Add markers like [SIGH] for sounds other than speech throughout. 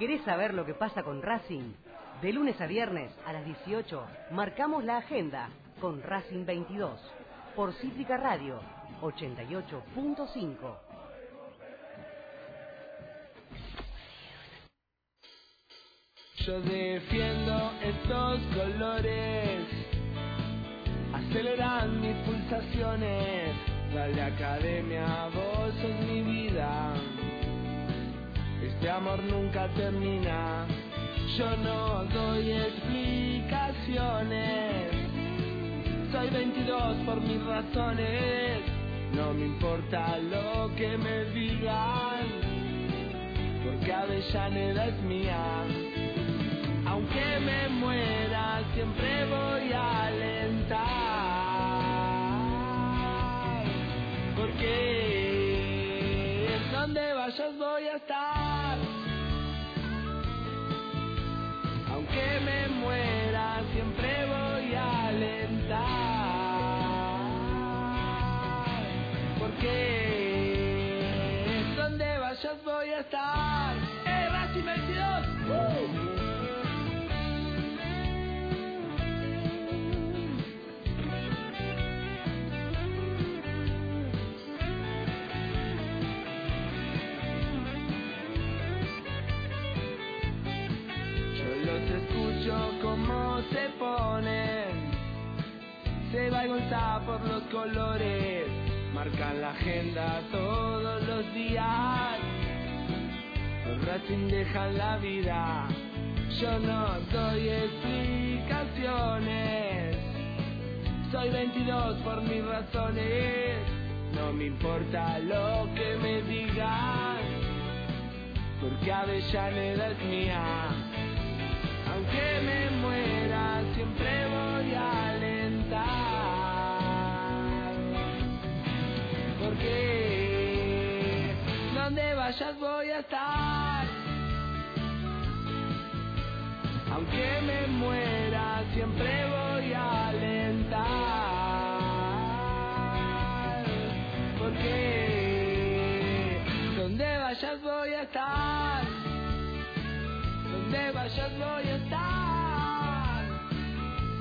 ¿Querés saber lo que pasa con Racing? De lunes a viernes a las 18 marcamos la agenda con Racing 22 por Cítrica Radio 88.5. Yo defiendo estos colores, aceleran mis pulsaciones. Dale academia, vos sos mi vida. Este amor nunca termina. Yo no doy explicaciones. Soy 22 por mis razones. No me importa lo que me digan. Porque Avellaneda es mía. Aunque me muera, siempre voy a alentar. Porque A por los colores, marcan la agenda todos los días. Los Racing dejan la vida, yo no doy explicaciones. Soy 22 por mis razones, no me importa lo que me digan, porque Avellaneda es mía aunque me muera voy a estar. Aunque me muera siempre voy a alentar. Porque donde vayas voy a estar donde vayas voy a estar.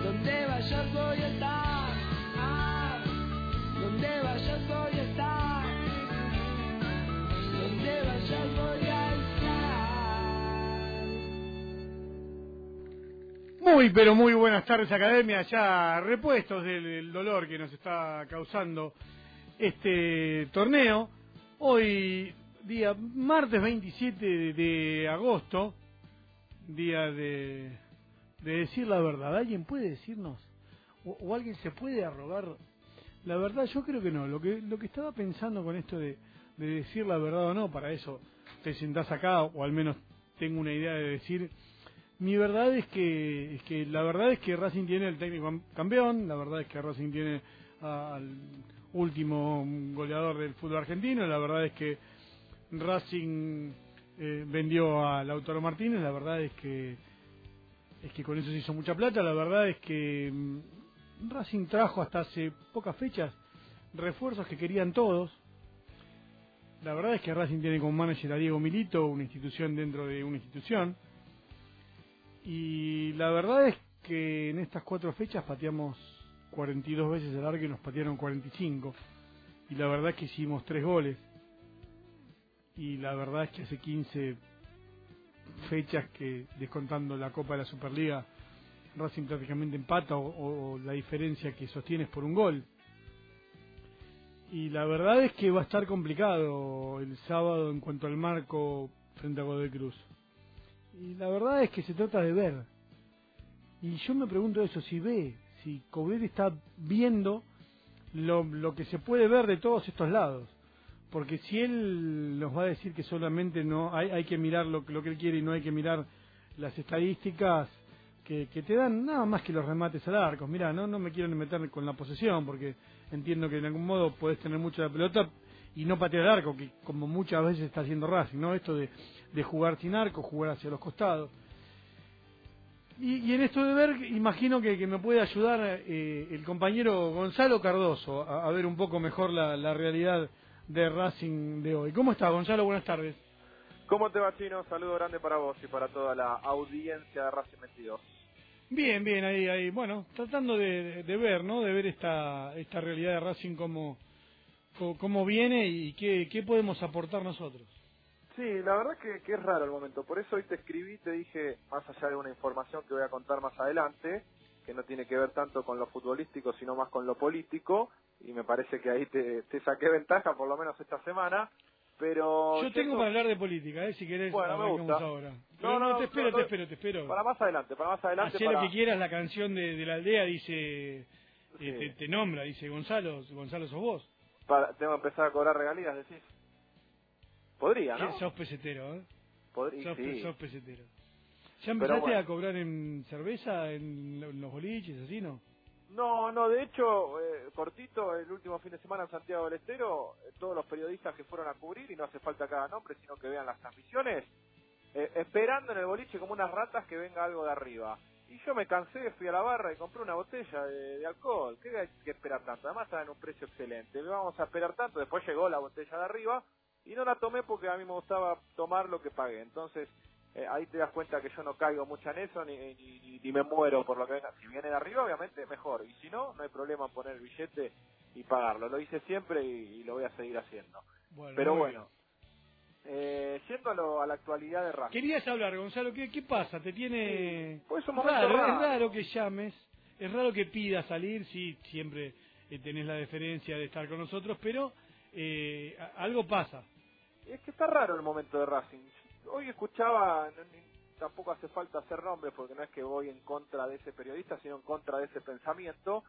Donde vayas voy a estar. Ah, donde vayas voy a estar. Muy, pero muy buenas tardes, Academia. Ya repuestos del dolor que nos está causando este torneo. Hoy, día martes 27 de agosto, día de, de decir la verdad. ¿Alguien puede decirnos? O, alguien se puede arrogar la verdad? Yo creo que no. Lo que, lo que estaba pensando con esto de, de decir la verdad o no, para eso te sentás acá, o al menos tengo una idea de decir. Mi verdad es que, es que la verdad es que Racing tiene el técnico campeón, la verdad es que Racing tiene al último goleador del fútbol argentino, la verdad es que Racing eh, vendió a Lautaro Martínez, la verdad es que es que con eso se hizo mucha plata, la verdad es que mm, Racing trajo hasta hace pocas fechas refuerzos que querían todos. La verdad es que Racing tiene como manager a Diego Milito, una institución dentro de una institución. Y la verdad es que en estas cuatro fechas pateamos 42 veces el arco y nos patearon 45. Y la verdad es que hicimos tres goles y la verdad es que hace 15 fechas que, descontando la Copa de la Superliga, Racing prácticamente empata o, la diferencia que sostiene es por un gol. Y la verdad es que va a estar complicado el sábado en cuanto al marco frente a Godoy Cruz. Y la verdad es que se trata de ver. Y yo me pregunto eso, si ve, si Coudet está viendo lo, lo que se puede ver de todos estos lados porque si él nos va a decir que solamente no hay, hay que mirar lo, lo que él quiere y no hay que mirar las estadísticas que, que te dan nada más que los remates al arco. Mira, no, no me quiero ni meter con la posesión porque entiendo que en algún modo puedes tener mucha pelota y no patear arco, que como muchas veces está haciendo Racing, ¿no? Esto de, de jugar sin arco, jugar hacia los costados. Y, y en esto de ver, imagino que, que me puede ayudar eh, el compañero Gonzalo Cardoso a, a ver un poco mejor la, la realidad de Racing de hoy. ¿Cómo está, Gonzalo? Buenas tardes. ¿Cómo te va, Chino? Saludo grande para vos y para toda la audiencia de Racing 22. Bien, bien, ahí, ahí. Bueno, tratando de, de ver, ¿no? De ver esta, esta realidad de Racing cómo, cómo, viene y qué, qué podemos aportar nosotros. Sí, la verdad que, que es raro el momento. Por eso hoy te escribí, te dije, más allá de una información que voy a contar más adelante, que no tiene que ver tanto con lo futbolístico, sino más con lo político, y me parece que ahí te, te saqué ventaja, por lo menos esta semana. Pero Yo tengo para hablar de política, ¿eh? si querés, Bueno, me gusta. ahora. No, Pero no, te espero, no, te no. espero, te espero. para más adelante, para más adelante. Hacé para- lo que quieras, la canción de, de la aldea dice, eh, te, te nombra, dice Gonzalo, Gonzalo sos vos. Para- tengo que empezar a cobrar regalías, decís. Podría, ¿no? Sos pesetero, ¿eh? Podría, Sos, sí. sos pesetero. ¿Ya empezaste bueno. a cobrar en cerveza, en los boliches, así, no? No, no, de hecho, eh, cortito, el último fin de semana en Santiago del Estero, eh, todos los periodistas que fueron a cubrir, y no hace falta cada nombre, sino que vean las transmisiones, eh, esperando en el boliche como unas ratas que venga algo de arriba. Y yo me cansé, fui a la barra y compré una botella de, de alcohol. ¿Qué hay que esperar tanto? Además estaba en un precio excelente. ¿Qué vamos a esperar tanto? Después llegó la botella de arriba y no la tomé porque a mí me gustaba tomar lo que pagué. Entonces, eh, ahí te das cuenta que yo no caigo mucho en eso ni, ni, ni- ni me muero por lo que venga. Si viene de arriba, obviamente, mejor. Y si no, no hay problema en poner el billete y pagarlo. Lo hice siempre y, y lo voy a seguir haciendo. Bueno, Pero bueno, eh, a, la actualidad de. Racing. Querías hablar, Gonzalo, ¿qué, qué pasa? ¿Te tiene...? Pues un momento raro, raro. Es raro que llames, es raro que pidas salir, sí, siempre eh, tenés la deferencia de estar con nosotros, pero eh, algo pasa. Es que está raro el momento de Racing. Hoy escuchaba, tampoco hace falta hacer nombres porque no es que voy en contra de ese periodista, sino en contra de ese pensamiento.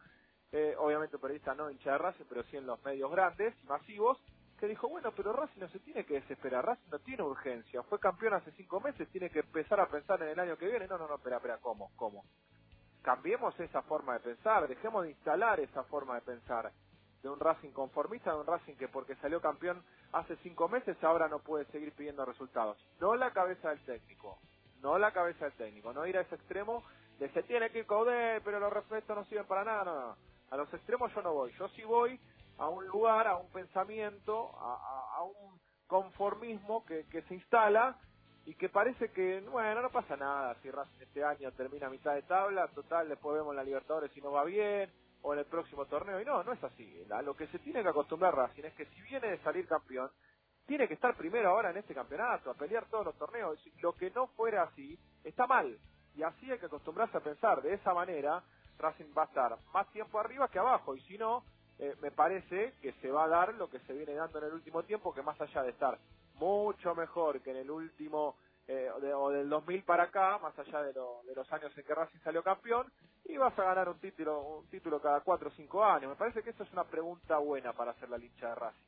Eh, obviamente un periodista no hincha de Racing, pero sí en los medios grandes y masivos, que dijo, bueno, pero Racing no se tiene que desesperar, Racing no tiene urgencia, fue campeón hace cinco meses, tiene que empezar a pensar en el año que viene. No, no, no, espera, espera, ¿cómo? ¿Cómo? Cambiemos esa forma de pensar, dejemos de instalar esa forma de pensar de un Racing conformista, de un Racing que porque salió campeón hace cinco meses ahora no puede seguir pidiendo resultados. No la cabeza del técnico, no la cabeza del técnico, no ir a ese extremo de se tiene que ir Coudet, pero los respetos no sirven para nada, no, no. A los extremos yo no voy, yo sí voy a un lugar, a un pensamiento, a, un conformismo que, que se instala y que parece que, bueno, no pasa nada si Racing este año termina mitad de tabla, total, después vemos la Libertadores si no va bien, o en el próximo torneo, y no, no es así. A lo que se tiene que acostumbrar Racing es que si viene de salir campeón, tiene que estar primero ahora en este campeonato, a pelear todos los torneos. Lo que no fuera así, está mal. Y así hay que acostumbrarse a pensar. De esa manera, Racing va a estar más tiempo arriba que abajo. Y si no, eh, me parece que se va a dar lo que se viene dando en el último tiempo, que más allá de estar mucho mejor que en el último eh, de- o del 2000 para acá, más allá de, lo- de los años en que Racing salió campeón, y vas a ganar un título, un título cada 4 o 5 años. Me parece que eso es una pregunta buena para hacer la lincha de Racing.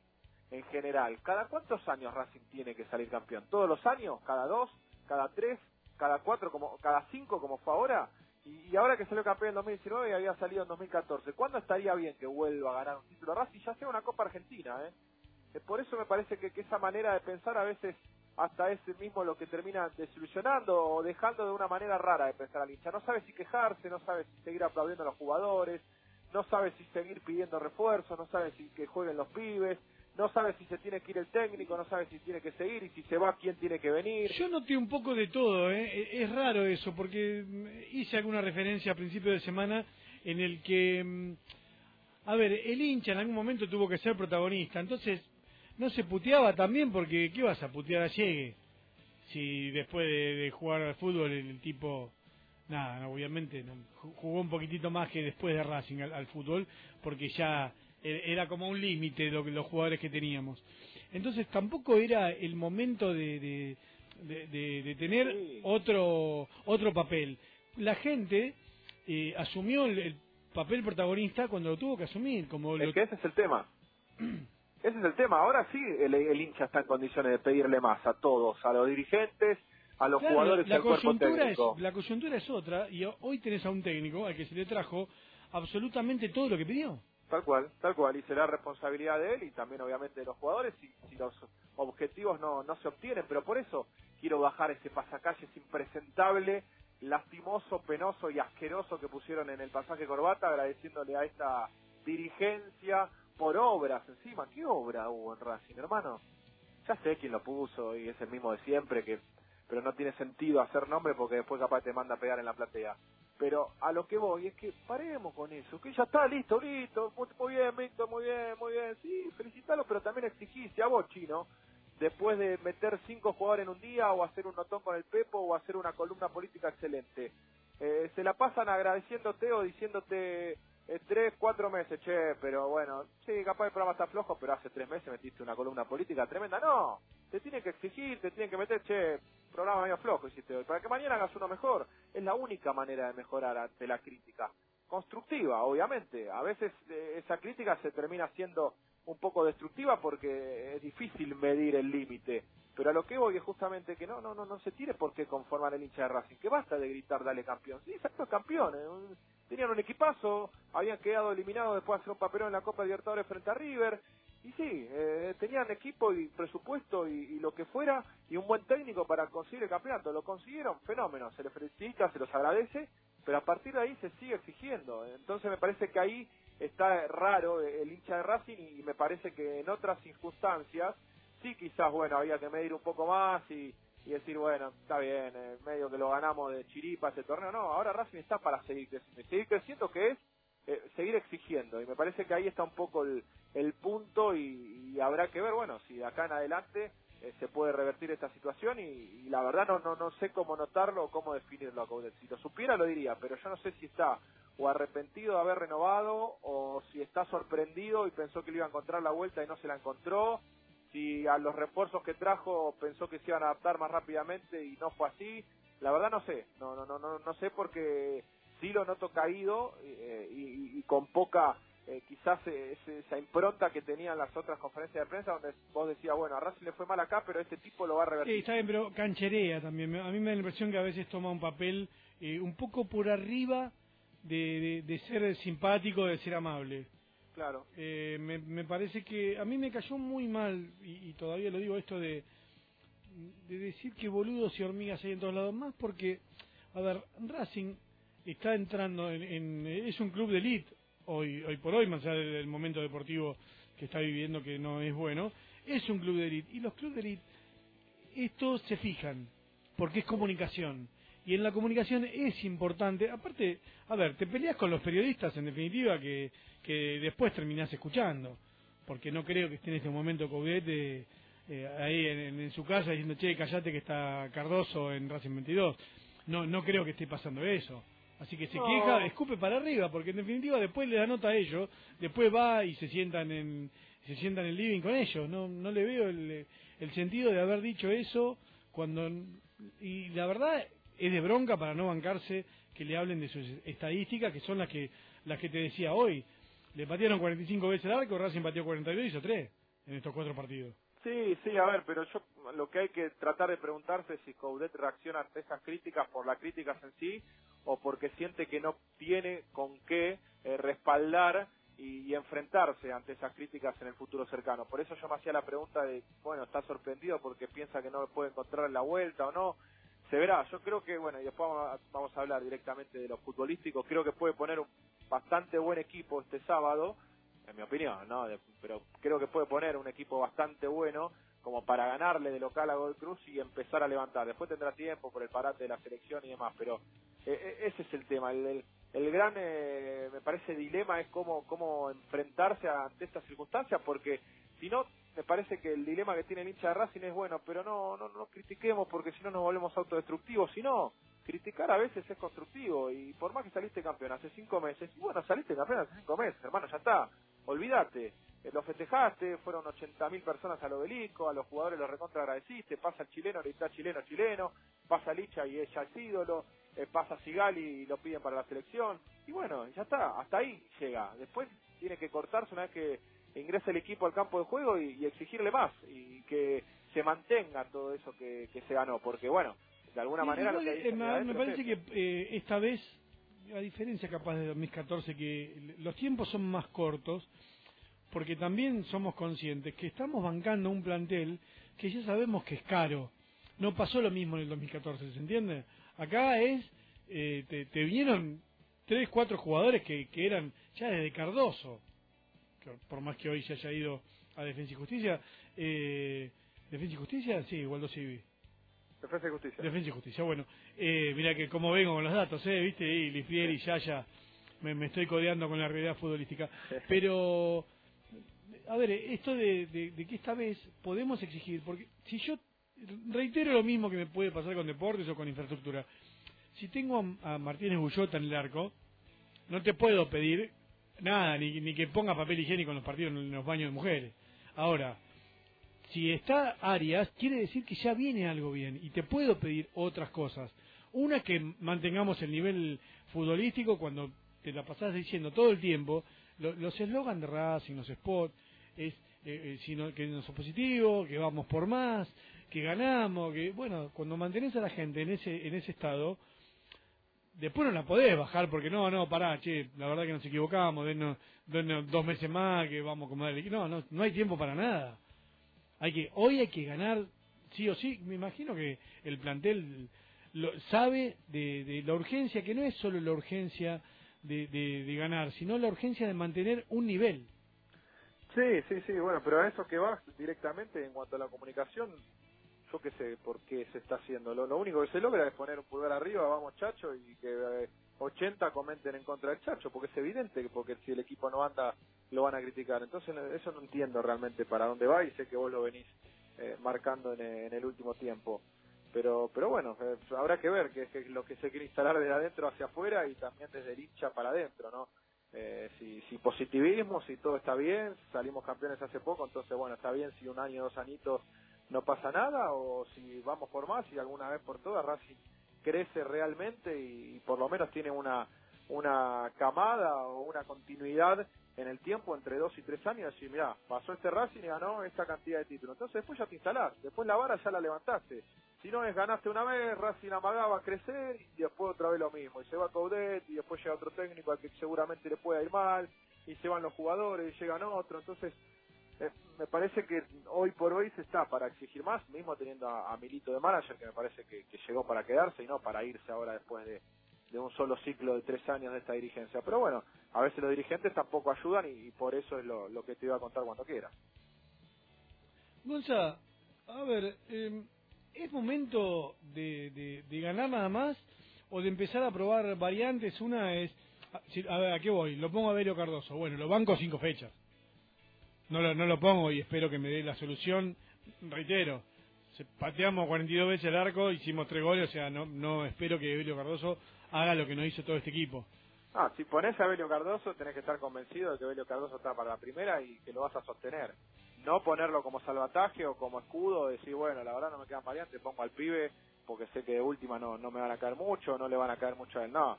En general, ¿cada cuántos años Racing tiene que salir campeón? ¿Todos los años? ¿Cada dos? ¿Cada tres? ¿Cada cuatro? Como, ¿Cada cinco como fue ahora? Y, ahora que salió campeón en 2019 y había salido en 2014, ¿cuándo estaría bien que vuelva a ganar un título Racing? Ya sea una Copa Argentina, ¿eh? Eh, Por eso me parece que, que esa manera de pensar a veces hasta es mismo lo que termina desilusionando o dejando de una manera rara de pensar al hincha. No sabe si quejarse, no sabe si seguir aplaudiendo a los jugadores, no sabe si seguir pidiendo refuerzos, no sabe si que jueguen los pibes, no sabe si se tiene que ir el técnico, no sabe si tiene que seguir y si se va quién tiene que venir. Yo noté un poco de todo, ¿eh? E- es raro eso, porque mm, hice alguna referencia a principio de semana en el que, mm, a ver, el hincha en algún momento tuvo que ser protagonista, entonces no se puteaba también porque ¿qué vas a putear a Llegue? Si después de, jugar al fútbol el, tipo, nada, obviamente jugó un poquitito más que después de Racing al, fútbol, porque ya era como un límite lo los jugadores que teníamos. Entonces tampoco era el momento de, de, de- de- de tener Sí. otro otro papel. La gente eh, asumió el, el papel protagonista cuando lo tuvo que asumir, como lo, Es que ese es el tema. [CLEARS THROAT] Ese es el tema. Ahora sí el, el hincha está en condiciones de pedirle más a todos, a los dirigentes, a los Claro, jugadores la cuerpo coyuntura es la coyuntura es otra y hoy tenés a un técnico al que se le trajo absolutamente todo lo que pidió. Tal cual, tal cual. Y será responsabilidad de él y también obviamente de los jugadores si, los objetivos no, no se obtienen. Pero por eso quiero bajar ese pasacalles impresentable, lastimoso, penoso y asqueroso que pusieron en el pasaje corbata, agradeciéndole a esta dirigencia por obras encima. ¿Qué obra hubo en Racing, hermano? ya sé quién lo puso y es el mismo de siempre, que pero no tiene sentido hacer nombre porque después capaz te manda a pegar en la platea. Pero a lo que voy es que paremos con eso, que ya está listo, listo, muy, bien, Víctor, muy bien, muy bien, sí, felicitalo, pero también exigiste a vos, chino, después de meter cinco jugadores en un día o hacer un notón con el Pepo o hacer una columna política excelente. Eh, se la pasan agradeciéndote o diciéndote eh, tres, cuatro meses, che, pero bueno, sí, capaz el programa está flojo, pero hace tres meses metiste una columna política tremenda. No, te tiene que exigir, te tiene que meter, che, programa medio flojo hiciste hoy, para que mañana hagas uno mejor. Es la única manera de mejorar ante la crítica. Constructiva, obviamente. A veces eh, esa crítica se termina siendo un poco destructiva porque es difícil medir el límite. Pero a lo que voy es justamente que no, no, no, no se tiene por qué conformar el hincha de Racing, que basta de gritar dale campeón. Sí, exacto, campeón. Eh, tenían un equipazo, habían quedado eliminados después de hacer un papelón en la Copa Libertadores frente a River. Y sí, eh, tenían equipo y presupuesto y, lo que fuera, y un buen técnico para conseguir el campeonato. Lo consiguieron, fenómeno, se les felicita, se los agradece, pero a partir de ahí se sigue exigiendo. Entonces me parece que ahí está raro el hincha de Racing y me parece que en otras circunstancias sí quizás, bueno, había que medir un poco más y, decir, bueno, está bien, eh, medio que lo ganamos de chiripa ese torneo. No, ahora Racing está para seguir creciendo. seguir creciendo que es eh, seguir exigiendo. Y me parece que ahí está un poco el, el punto y, habrá que ver, bueno, si de acá en adelante eh, se puede revertir esta situación y, la verdad no, no, no sé cómo notarlo o cómo definirlo. Si lo supiera lo diría, pero yo no sé si está o arrepentido de haber renovado o si está sorprendido y pensó que le iba a encontrar la vuelta y no se la encontró si a los refuerzos que trajo pensó que se iban a adaptar más rápidamente y no fue así la verdad no sé no no no no no sé porque sí lo noto caído eh, y, con poca eh, quizás esa impronta que tenían las otras conferencias de prensa donde vos decías bueno a Racing le fue mal acá pero este tipo lo va a revertir sí está bien pero cancherea también a mí me da la impresión que a veces toma un papel eh, un poco por arriba de, de, ser simpático, de ser amable. Claro. Eh, me, me, parece que a mí me cayó muy mal, y, todavía lo digo esto de, de decir que boludos y hormigas hay en todos lados, más porque, a ver, Racing está entrando en, es un club de elite hoy, hoy por hoy, más allá del, momento deportivo que está viviendo que no es bueno, es un club de elite. Y los clubes de elite, estos se fijan, porque es comunicación y en la comunicación es importante, aparte, a ver, te peleas con los periodistas en definitiva que, que después terminás escuchando, porque no creo que esté en este momento Coudet eh, ahí en, su casa diciendo, che, callate que está Cardoso en Racing 22. No, no creo que esté pasando eso. Así que se queja, escupe para arriba, porque en definitiva después le da nota a ellos, después va y se sientan en, se sientan en el living con ellos. No, no le veo el, el sentido de haber dicho eso cuando, y la verdad es de bronca para no bancarse que le hablen de sus estadísticas, que son las que las que te decía hoy. Le patearon 45 veces el arco, Racing pateó 42 y hizo 3 en estos cuatro partidos. Sí, sí, a ver, pero yo lo que hay que tratar de preguntarse es si Coudet reacciona ante esas críticas por las críticas en sí o porque siente que no tiene con qué eh, respaldar y, y, enfrentarse ante esas críticas en el futuro cercano. Por eso yo me hacía la pregunta de, bueno, está sorprendido porque piensa que no puede encontrar la vuelta o no se verá. Yo creo que, bueno, y después vamos a, hablar directamente de los futbolísticos. Creo que puede poner un bastante buen equipo este sábado, en mi opinión, ¿no? pero creo que puede poner un equipo bastante bueno como para ganarle de local a Gold Cruz y empezar a levantar. Después tendrá tiempo por el parate de la selección y demás, pero eh, ese es el tema. El, el, gran, eh, me parece, dilema es cómo, cómo enfrentarse ante estas circunstancias, porque si no, me parece que el dilema que tiene el hincha de Racing es bueno, pero no, no, no critiquemos porque si no nos volvemos autodestructivos, si no, criticar a veces es constructivo y por más que saliste campeón hace cinco meses, y bueno, saliste campeón hace cinco meses, hermano, ya está, olvídate, eh, lo festejaste, fueron 80.000 personas al obelisco, a los jugadores los recontra agradeciste, pasa el chileno, le está chileno, chileno, pasa Licha y ella es ídolo, eh, pasa Sigali y lo piden para la selección, y bueno, ya está, hasta ahí llega, después tiene que cortarse una vez que ingresa el equipo al campo de juego y, exigirle más y que se mantenga todo eso que, se ganó, porque bueno, de alguna manera... Eh, me, parece que eh, esta vez, a diferencia capaz de 2014, que los tiempos son más cortos, porque también somos conscientes que estamos bancando un plantel que ya sabemos que es caro. No pasó lo mismo en el 2014, ¿se entiende? Acá es, eh, te, te vinieron tres, cuatro jugadores que, que eran ya desde Cardoso, por más que hoy se haya ido a Defensa y Justicia, eh, ¿Defensa y Justicia? Sí, Waldo Civi. Defensa y Justicia. Defensa y Justicia, bueno. Eh, mira que como vengo con los datos, ¿eh? ¿Viste? Y Lifier y Yaya, me, me estoy codeando con la realidad futbolística. Pero, a ver, esto de, de, de que esta vez podemos exigir, porque si yo reitero lo mismo que me puede pasar con deportes o con infraestructura, si tengo a, a Martínez Bullota en el arco, no te puedo pedir nada, ni, ni que ponga papel higiénico en los partidos en los baños de mujeres. Ahora, si está Arias, quiere decir que ya viene algo bien y te puedo pedir otras cosas. Una que mantengamos el nivel futbolístico cuando te la pasás diciendo todo el tiempo, lo, los eslogans de Racing, los spots, es eh, eh, sino que no sos positivo, que vamos por más, que ganamos, que bueno, cuando mantenés a la gente en ese en ese estado, después no la podés bajar porque no, no, pará, che, la verdad que nos equivocamos, denos, denos dos meses más que vamos a No, no, no hay tiempo para nada. Hay que, hoy hay que ganar sí o sí. Me imagino que el plantel lo, sabe de, de la urgencia, que no es solo la urgencia de, de, de ganar, sino la urgencia de mantener un nivel. Sí, sí, sí, bueno, pero a eso que vas directamente en cuanto a la comunicación, yo qué sé por qué se está haciendo. Lo, lo único que se logra es poner un pulgar arriba, vamos Chacho, y que eh, 80 comenten en contra del Chacho, porque es evidente, porque si el equipo no anda, lo van a criticar. Entonces, eso no entiendo realmente para dónde va y sé que vos lo venís eh, marcando en, en, el último tiempo. Pero, pero bueno, eh, habrá que ver que es lo que se quiere instalar desde adentro hacia afuera y también desde el hincha para adentro, ¿no? Eh, si, si positivismo, si todo está bien, salimos campeones hace poco, entonces bueno, está bien si un año, dos añitos no pasa nada, o si vamos por más y alguna vez por todas Racing crece realmente y, por lo menos tiene una, una camada o una continuidad en el tiempo entre dos y tres años, decir, mira, pasó este Racing y ganó esta cantidad de títulos. Entonces después ya te instalás, después la vara ya la levantaste. Si no es ganaste una vez, Racing amagaba crecer y después otra vez lo mismo. Y se va Coudet y después llega otro técnico al que seguramente le pueda ir mal y se van los jugadores y llegan otros. Entonces eh, me parece que hoy por hoy se está para exigir más, mismo teniendo a, Milito de manager, que me parece que, llegó para quedarse y no para irse ahora después de, de, un solo ciclo de tres años de esta dirigencia. Pero bueno, a veces los dirigentes tampoco ayudan y, por eso es lo, que te iba a contar cuando quieras. Gonza, a ver, eh, ¿Es momento de, de, de, ganar nada más o de empezar a probar variantes? Una es, a ver, ¿a qué voy? Lo pongo a Belio Cardoso. Bueno, lo banco cinco fechas. No lo, no lo pongo y espero que me dé la solución. Reitero, pateamos 42 veces el arco, hicimos tres goles, o sea, no, no espero que Belio Cardoso haga lo que no hizo todo este equipo. Ah, si pones a Belio Cardoso, tenés que estar convencido de que Belio Cardoso está para la primera y que lo vas a sostener no ponerlo como salvataje o como escudo, decir, bueno, la verdad no me quedan variantes, pongo al pibe porque sé que de última no, no me van a caer mucho, no le van a caer mucho a él. No,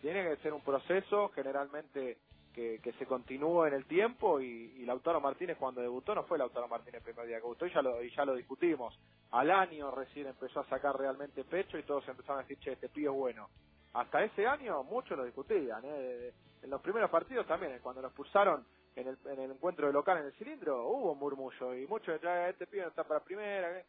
tiene que ser un proceso generalmente que, que se continúe en el tiempo y, y Lautaro Martínez cuando debutó no fue Lautaro Martínez el primer día que debutó y ya lo, y ya lo discutimos. Al año recién empezó a sacar realmente pecho y todos empezaron a decir, che, este pibe es bueno. Hasta ese año muchos lo discutían, ¿eh? en los primeros partidos también, cuando lo expulsaron en el, en el encuentro de local en el cilindro hubo un murmullo y muchos de este pibe no está para primera.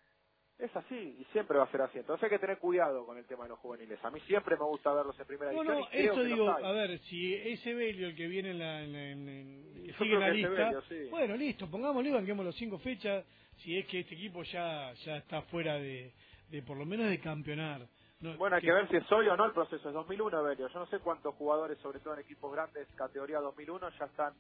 Es así y siempre va a ser así. Entonces hay que tener cuidado con el tema de los juveniles. A mí siempre me gusta verlos en primera división. No, eso digo, a ver, si ese Belio el que viene en la, en, en, en sigue en la lista, Belio, sí. bueno, listo, pongámosle, banquemos los cinco fechas. Si es que este equipo ya ya está fuera de, de por lo menos de campeonar. No, bueno, hay que, que ver si es hoy o no el proceso. Es 2001, Belio. Yo no sé cuántos jugadores, sobre todo en equipos grandes, categoría 2001, ya están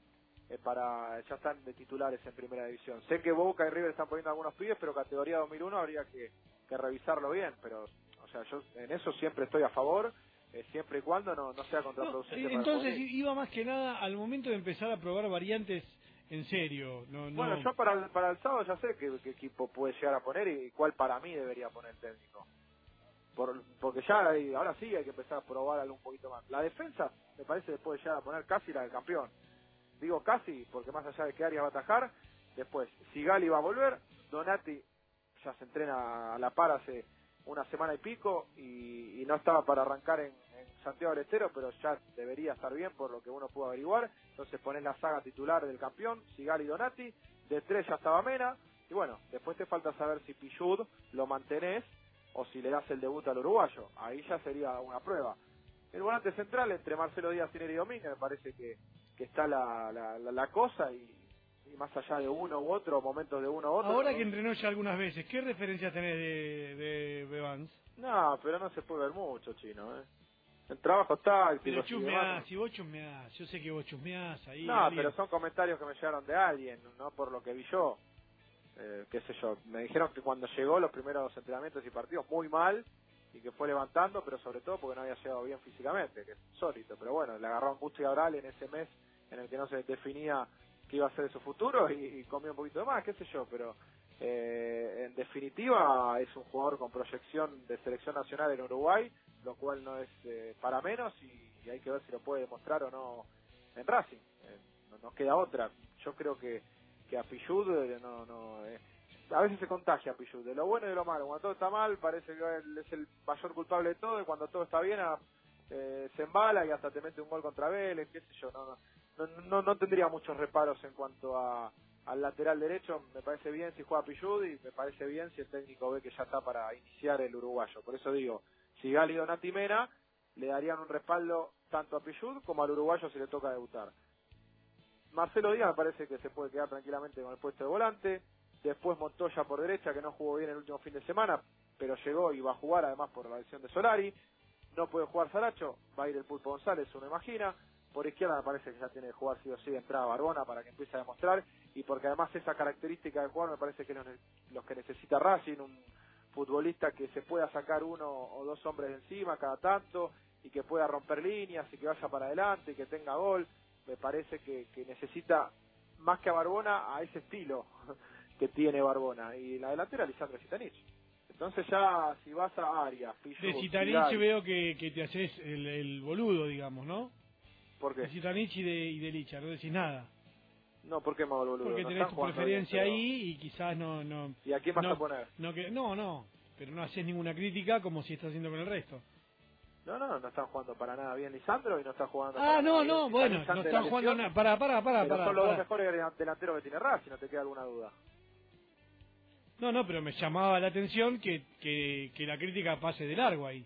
eh, para ya están de titulares en primera división. Sé que Boca y River están poniendo algunos pibes, pero categoría 2001 habría que, que revisarlo bien, pero o sea, yo en eso siempre estoy a favor. Eh, siempre y cuando no, no sea contraproducente. No, entonces iba más que nada al momento de empezar a probar variantes en serio. No, no... Bueno, yo para el, para el sábado ya sé qué, qué equipo puede llegar a poner y cuál para mí debería poner el técnico. Por, porque ya hay, ahora sí hay que empezar a probar algo un poquito más. La defensa me parece que puede llegar a poner casi la del campeón digo casi, porque más allá de que Arias va a atajar, después Sigali va a volver, Donati ya se entrena a la par hace una semana y pico y, y no estaba para arrancar en, Santiago del pero ya debería estar bien por lo que uno pudo averiguar, entonces pones la saga titular del campeón, Sigali Donati, de tres ya estaba Mena, y bueno, después te falta saber si Pichud lo mantenés o si le das el debut al uruguayo, ahí ya sería una prueba. El volante central entre Marcelo Díaz y Neri Domínguez me parece que, que está la, la, la, la cosa y, más allá de uno u otro, momentos de uno u otro. Ahora que entrenó ya algunas veces, ¿qué referencias tenés de, de Bevans? No, pero no se puede ver mucho, chino, ¿eh? En trabajos tácticos. Pero chusmeás, si vos chusmeás, yo sé que vos chusmeás ahí. No, pero son comentarios que me llegaron de alguien, no por lo que vi yo. Eh, qué sé yo, me dijeron que cuando llegó los primeros entrenamientos y partidos muy mal y que fue levantando, pero sobre todo porque no había llegado bien físicamente, que es insólito. Pero bueno, le agarró angustia oral en ese mes en el que no se definía qué iba a ser de su futuro y, comió un poquito de más, qué sé yo, pero eh, en definitiva es un jugador con proyección de selección nacional en Uruguay, lo cual no es eh, para menos y, y hay que ver si lo puede demostrar o no en Racing. Eh, no nos queda otra. Yo creo que, que a Pichud eh, no, no, eh, a veces se contagia a Pichud, de lo bueno y de lo malo. Cuando todo está mal parece que él es el mayor culpable de todo y cuando todo está bien a- eh, se embala y hasta te mete un gol contra Vélez, qué sé yo. No, no, no, no, tendría muchos reparos en cuanto a al lateral derecho. Me parece bien si juega Pichud y me parece bien si el técnico ve que ya está para iniciar el uruguayo. Por eso digo, si Gali y Donati Mena le darían un respaldo tanto a Pichud como al uruguayo si le toca debutar. Marcelo Díaz me parece que se puede quedar tranquilamente con el puesto de volante. Después Montoya por derecha, que no jugó bien el último fin de semana, pero llegó y va a jugar además por la lesión de Solari. No puede jugar Saracho, va a ir el Pulpo González, uno imagina. Por izquierda me parece que ya tiene que jugar sí o sí de entrada Barbona para que empiece a demostrar. Y porque además esa característica de jugar me parece que los que necesita Racing, un futbolista que se pueda sacar uno o dos hombres de encima cada tanto y que pueda romper líneas y que vaya para adelante y que tenga gol. Me parece que necesita más que a Barbona a ese estilo [LAUGHS] que tiene Barbona. Y la delantera Lisandro Zitanich. Entonces ya si vas a Arias, De Citanich Vidal, veo que, que te haces el, el boludo, digamos, ¿no? ¿por De qué? Citanich y de, y de Licha, no decís nada. No, ¿por qué me hago el boludo? Porque No tenés están tu preferencia bien, pero- ahí y quizás no... no ¿Y a quién vas no, a poner? No, que, no, no, pero no haces ninguna crítica como si estás haciendo con el resto. No, no, no están jugando para nada bien Lisandro y no está jugando Ah, no, bien no, bueno, no de están jugando nada. Para, para, para, para. son los dos mejores delan- delanteros que tiene Racing, no te queda alguna duda. No, no, pero me llamaba la atención que, que, la crítica pase de largo ahí.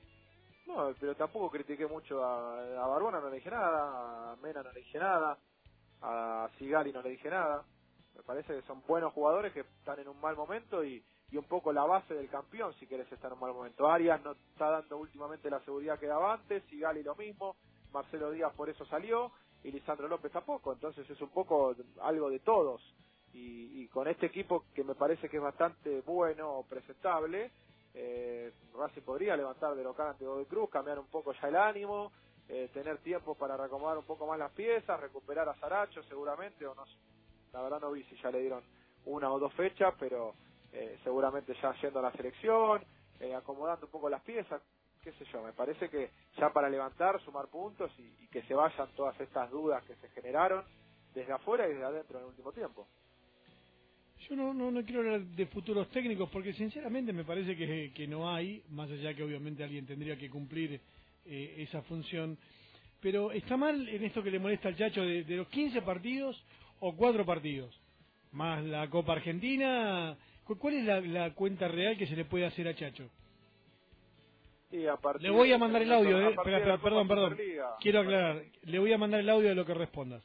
No, pero tampoco critiqué mucho a, a Barbona, no le dije nada, a Mena no le dije nada, a Sigali no le dije nada. Me parece que son buenos jugadores que están en un mal momento y, y un poco la base del campeón, si querés, está en un mal momento. Arias no está dando últimamente la seguridad que daba antes, Sigali lo mismo, Marcelo Díaz por eso salió y Lisandro López tampoco. Entonces es un poco algo de todos. Y, y con este equipo que me parece que es bastante bueno, presentable, eh, podría levantar de local ante Godoy Cruz, cambiar un poco ya el ánimo, eh, tener tiempo para reacomodar un poco más las piezas, recuperar a Saracho seguramente, o no la verdad no vi si ya le dieron una o dos fechas, pero eh, seguramente ya yendo a la selección, eh, acomodando un poco las piezas, qué sé yo, me parece que ya para levantar, sumar puntos y que se vayan todas estas dudas que se generaron desde afuera y desde adentro en el último tiempo. Yo no, no, no quiero hablar de futuros técnicos porque sinceramente me parece que, que no hay, más allá que obviamente alguien tendría que cumplir eh, esa función. Pero está mal en esto que le molesta al Chacho de, de los 15 partidos o 4 partidos, más la Copa Argentina. ¿cu- ¿Cuál es la, la cuenta real que se le puede hacer a Chacho? Y a partir Le voy a mandar el audio, eh. Espera, perdón, perdón. Quiero aclarar. Le voy a mandar el audio de lo que respondas.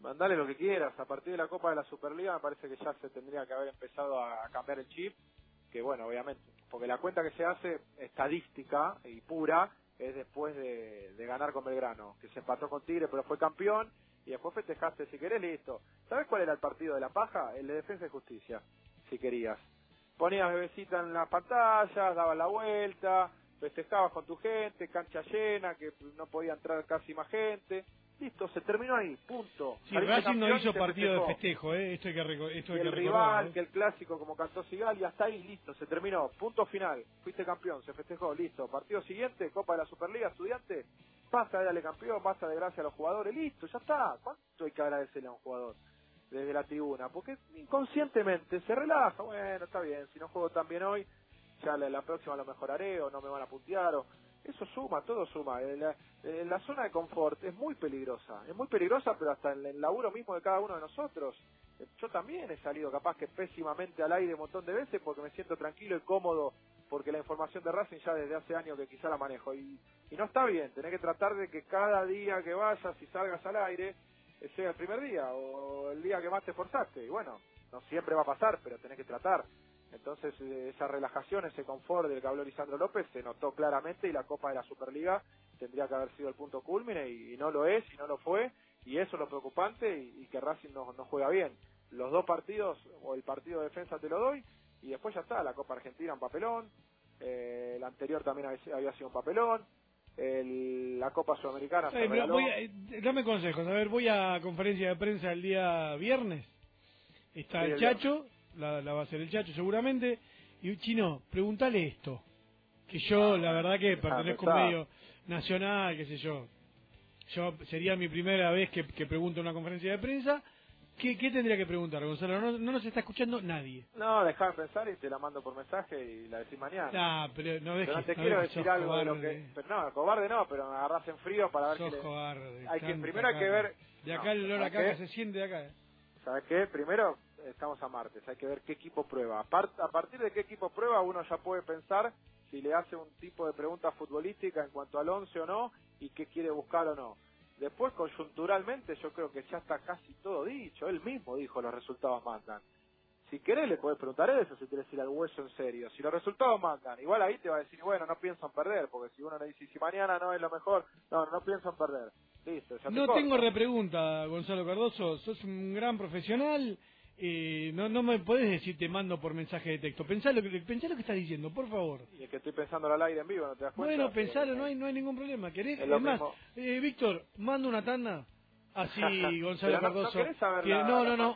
Mandale lo que quieras. A partir de la Copa de la Superliga me parece que ya se tendría que haber empezado a cambiar el chip. Que bueno, obviamente, porque la cuenta que se hace estadística y pura es después de, de ganar con Belgrano, que se empató con Tigre pero fue campeón y después festejaste si querés, listo. ¿Sabes cuál era el partido de la paja? El de Defensa y Justicia, si querías. Ponías bebecita en las pantallas, dabas la vuelta, festejabas con tu gente, cancha llena, que no podía entrar casi más gente. Listo, se terminó ahí, punto. Sí, Racing no campeón hizo partido de festejo, ¿eh? Esto hay que, esto hay que el recordarlo, rival, ¿eh? que el clásico como cantó Sigal y hasta ahí, listo, se terminó. Punto final, fuiste campeón, se festejó, listo. Partido siguiente, Copa de la Superliga, estudiante, basta de darle campeón, basta de gracias a los jugadores, listo, ya está. ¿Cuánto hay que agradecerle a un jugador desde la tribuna? Porque inconscientemente se relaja, bueno, está bien, si no juego tan bien hoy, ya la, la próxima lo mejoraré o no me van a puntear o eso suma, todo suma. En la, en la zona de confort es muy peligrosa, es muy peligrosa, pero hasta en el laburo mismo de cada uno de nosotros. Eh, Yo también he salido capaz que pésimamente al aire un montón de veces porque me siento tranquilo y cómodo porque la información de Racing ya desde hace años que quizá la manejo y, y no está bien, tenés que tratar de que cada día que vayas y salgas al aire sea el primer día o el día que más te esforzaste. Y bueno, no siempre va a pasar, pero tenés que tratar. Entonces eh, esa relajación, ese confort del que habló Lisandro López se notó claramente y la Copa de la Superliga tendría que haber sido el punto culmine y, no lo es y no lo fue y eso es lo preocupante y, que Racing no, no juega bien. Los dos partidos o el partido de defensa te lo doy y después ya está, la Copa Argentina un papelón, eh, el anterior también había sido un papelón, el, la Copa Sudamericana. Eh, dame consejos, a ver, voy a conferencia de prensa el día viernes, está el Chacho, la, va a hacer el Chacho seguramente, y Chino, pregúntale esto, que yo la verdad que pertenezco a un medio nacional, qué sé yo, yo sería mi primera vez que, que pregunto en una conferencia de prensa, ¿Qué, tendría que preguntar, Gonzalo? No, no, nos está escuchando nadie. No, déjame pensar y te la mando por mensaje y la decís mañana. No, pero no dejes, Pero no te quiero decir algo de lo que... Pero no, cobarde no, pero me agarras en frío para ver sos que... cobarde. Hay que, primero hay que ver... De acá el olor acá se siente de acá. Eh. ¿Sabes qué? Primero estamos a martes, hay que ver qué equipo prueba. A, partir de qué equipo prueba uno ya puede pensar si le hace un tipo de pregunta futbolística en cuanto al once o no y qué quiere buscar o no Después, coyunturalmente, yo creo que ya está casi todo dicho. Él mismo dijo los resultados mandan. Si querés, le podés preguntar eso, si querés ir al hueso en serio. Si los resultados mandan, igual ahí te va a decir, bueno, no pienso en perder, porque si uno le dice, si mañana no es lo mejor, no, no pienso en perder. Listo, ya No tengo repregunta, Gonzalo Cardoso. Sos un gran profesional eh, no, no me puedes decir te mando por mensaje de texto. Pensá lo que, pensá lo que estás diciendo, por favor. Y es que estoy pensando al aire en vivo, ¿no te das cuenta? Bueno, pensalo, no hay, no hay ningún problema. ¿Querés? Es, más, eh, Víctor, mando una tanda. Así [LAUGHS] Gonzalo Cardoso. No, no, no,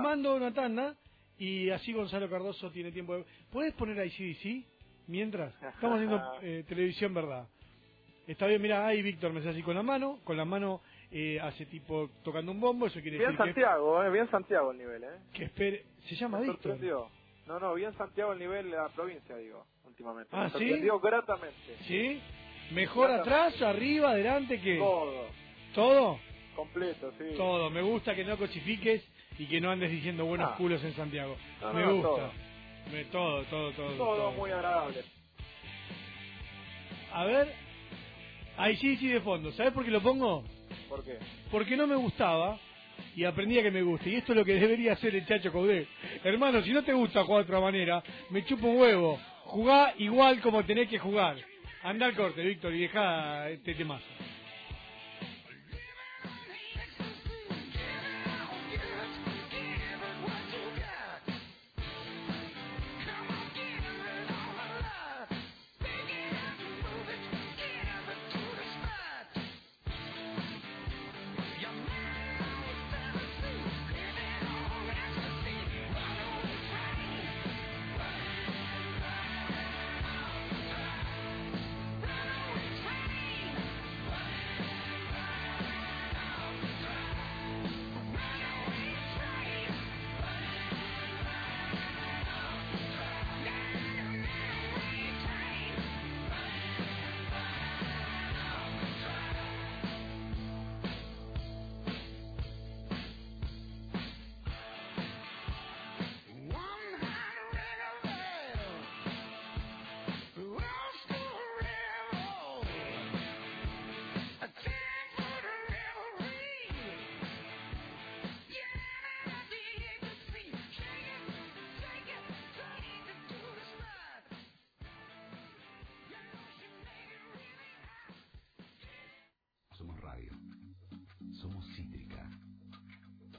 Mando una tanda y así Gonzalo Cardoso tiene tiempo de... ¿Puedes poner ahí sí Mientras. Estamos haciendo [LAUGHS] eh, televisión, ¿verdad? Está bien, mira, ahí Víctor me hace así con la mano, con la mano eh, hace tipo tocando un bombo, eso quiere bien decir Santiago, eh, bien Santiago el nivel, ¿eh? Que espere, se llama Víctor. No, no, bien Santiago el nivel de la provincia, digo, últimamente. Ah, ¿sí? gratamente. ¿Sí? ¿Mejor atrás, arriba, adelante que Todo. ¿Todo? Completo, sí. Todo. Me gusta que no cochifiques y que no andes diciendo buenos ah. culos en Santiago. Me gusta. Todo. Me, todo, todo, todo, todo. muy agradable. A ver. Ahí sí, sí, de fondo. ¿Sabes por qué lo pongo? ¿Por qué? Porque no me gustaba y aprendí a que me guste. Y esto es lo que debería hacer el Chacho Caudé. Hermano, si no te gusta jugar de otra manera, me chupo un huevo. Jugá igual como tenés que jugar. Anda al corte, Víctor, y deja este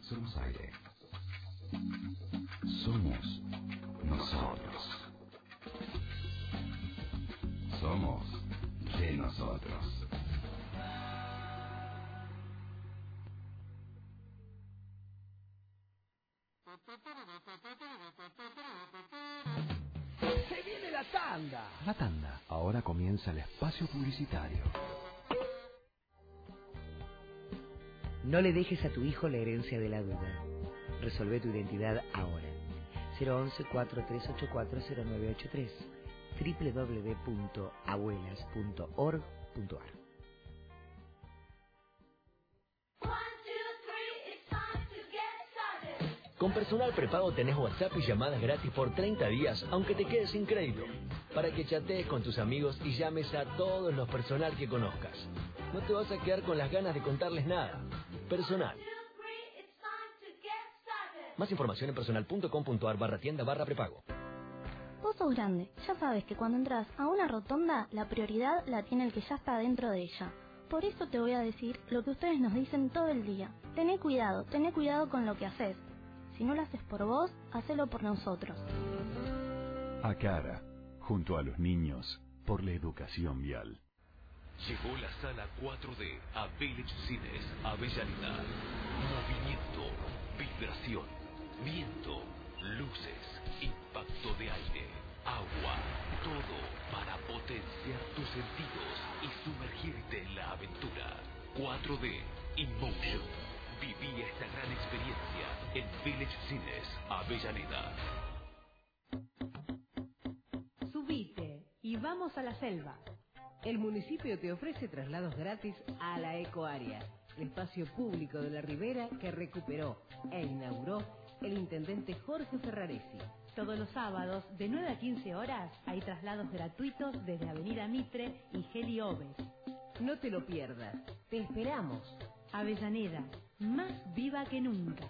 tema. Se viene la tanda. La tanda. Ahora comienza el espacio publicitario. No le dejes a tu hijo la herencia de la duda. Resolve tu identidad ahora. 011-4384-0983 www.abuelas.org.ar Con personal prepago tenés WhatsApp y llamadas gratis por 30 días, aunque te quedes sin crédito, para que chatees con tus amigos y llames a todos los personal que conozcas. No te vas a quedar con las ganas de contarles nada. Personal, Más información en personal.com.ar barra tienda barra prepago. Vos sos grande, ya sabes que cuando entras a una rotonda, la prioridad la tiene el que ya está dentro de ella. Por eso te voy a decir lo que ustedes nos dicen todo el día. Tené cuidado, tené cuidado con lo que haces. Si no lo haces por vos, hacelo por nosotros. A cara, junto a los niños, por la educación vial. Llegó la sala 4D a Village Cines, Avellaneda. Movimiento, vibración, viento, luces, impacto de aire, agua, todo para potenciar tus sentidos y sumergirte en la aventura. 4D Emotion. Viví esta gran experiencia en Village Cines, Avellaneda. Subite y vamos a la selva. El municipio te ofrece traslados gratis a la Ecoárea, el espacio público de la Ribera que recuperó e inauguró el intendente Jorge Ferraresi. Todos los sábados, de 9 a 15 horas, hay traslados gratuitos desde Avenida Mitre y Geli Oves. No te lo pierdas. Te esperamos. Avellaneda, más viva que nunca.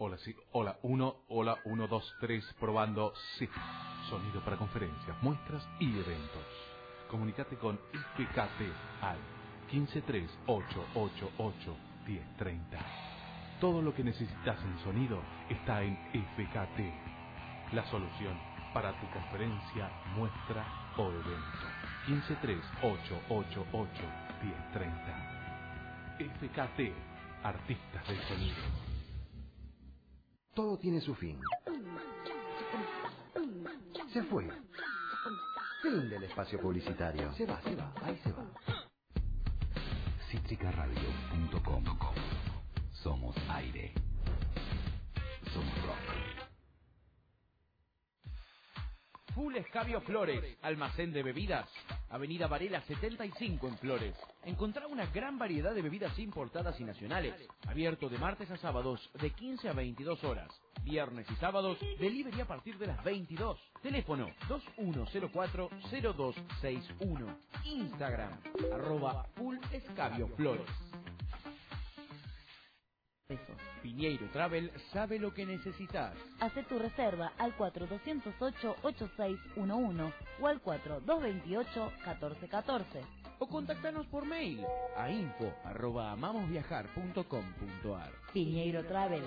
Hola, sí. Hola, 1, hola, 1, 2, 3, probando. Sí. Sonido para conferencias, muestras y eventos. Comunicate con IPKT al 1538881030. Todo lo que necesitas en sonido está en FKT. La solución para tu conferencia, muestra o evento. 1538881030. FKT, artistas del sonido. Todo tiene su fin. Se fue. Fin del espacio publicitario. Se va, se va, ahí se va. Citricaradio.com Somos aire. Somos rock. Full Escabio Flores, almacén de bebidas. Avenida Varela 75 en Flores. Encontrá una gran variedad de bebidas importadas y nacionales. Abierto de martes a sábados de 15 a 22 horas. Viernes y sábados, delivery a partir de las 22. Teléfono 2104-0261. Instagram, arroba Full Escabio Flores. Piñeiro Travel sabe lo que necesitas. Hace tu reserva al 4208-8611 o al 4228-1414. O contactanos por mail a info arroba amamosviajar.com.ar. Piñeiro Travel.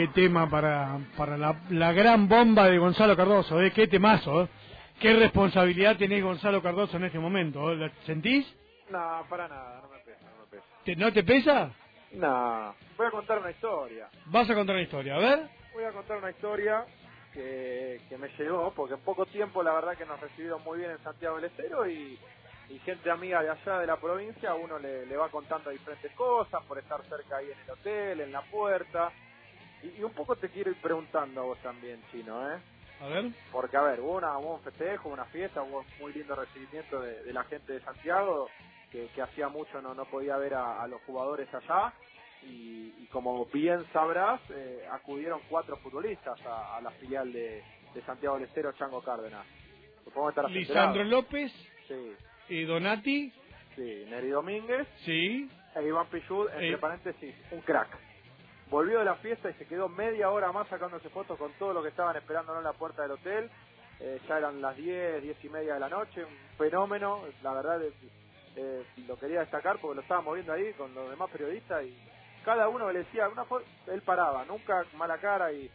Qué tema para, para la, la gran bomba de Gonzalo Cardoso, ¿eh? Qué temazo, ¿eh? Qué responsabilidad tenés Gonzalo Cardoso en este momento, ¿eh? ¿La sentís? No, para nada, no me pesa, no me pesa. ¿Te- ¿No te pesa? No, voy a contar una historia. Vas a contar una historia, a ver. Voy a contar una historia que, que me llegó, porque en poco tiempo la verdad que nos recibieron muy bien en Santiago del Estero y, y gente amiga de allá de la provincia, uno le, le va contando diferentes cosas por estar cerca ahí en el hotel, en la puerta. Y, y un poco te quiero ir preguntando a vos también, Chino, ¿eh? A ver. Porque, a ver, hubo, una, hubo un festejo, una fiesta, hubo un muy lindo recibimiento de, de la gente de Santiago, que, que hacía mucho no, no podía ver a, a los jugadores allá. Y, y como bien sabrás, eh, acudieron cuatro futbolistas a, a la filial de, de Santiago del Estero, Chango Cárdenas. Supongo que Lisandro. López, Sí, y Donati, sí, Neri Domínguez sí. e Iván Pichud, entre Eh. paréntesis, un crack. Volvió de la fiesta y se quedó media hora más sacándose fotos con todo lo que estaban esperando en la puerta del hotel. Eh, ya eran las 10, 10 y media de la noche, un fenómeno, la verdad es- eh, lo quería destacar porque lo estábamos viendo ahí con los demás periodistas y cada uno le decía una foto, él paraba, nunca mala cara y,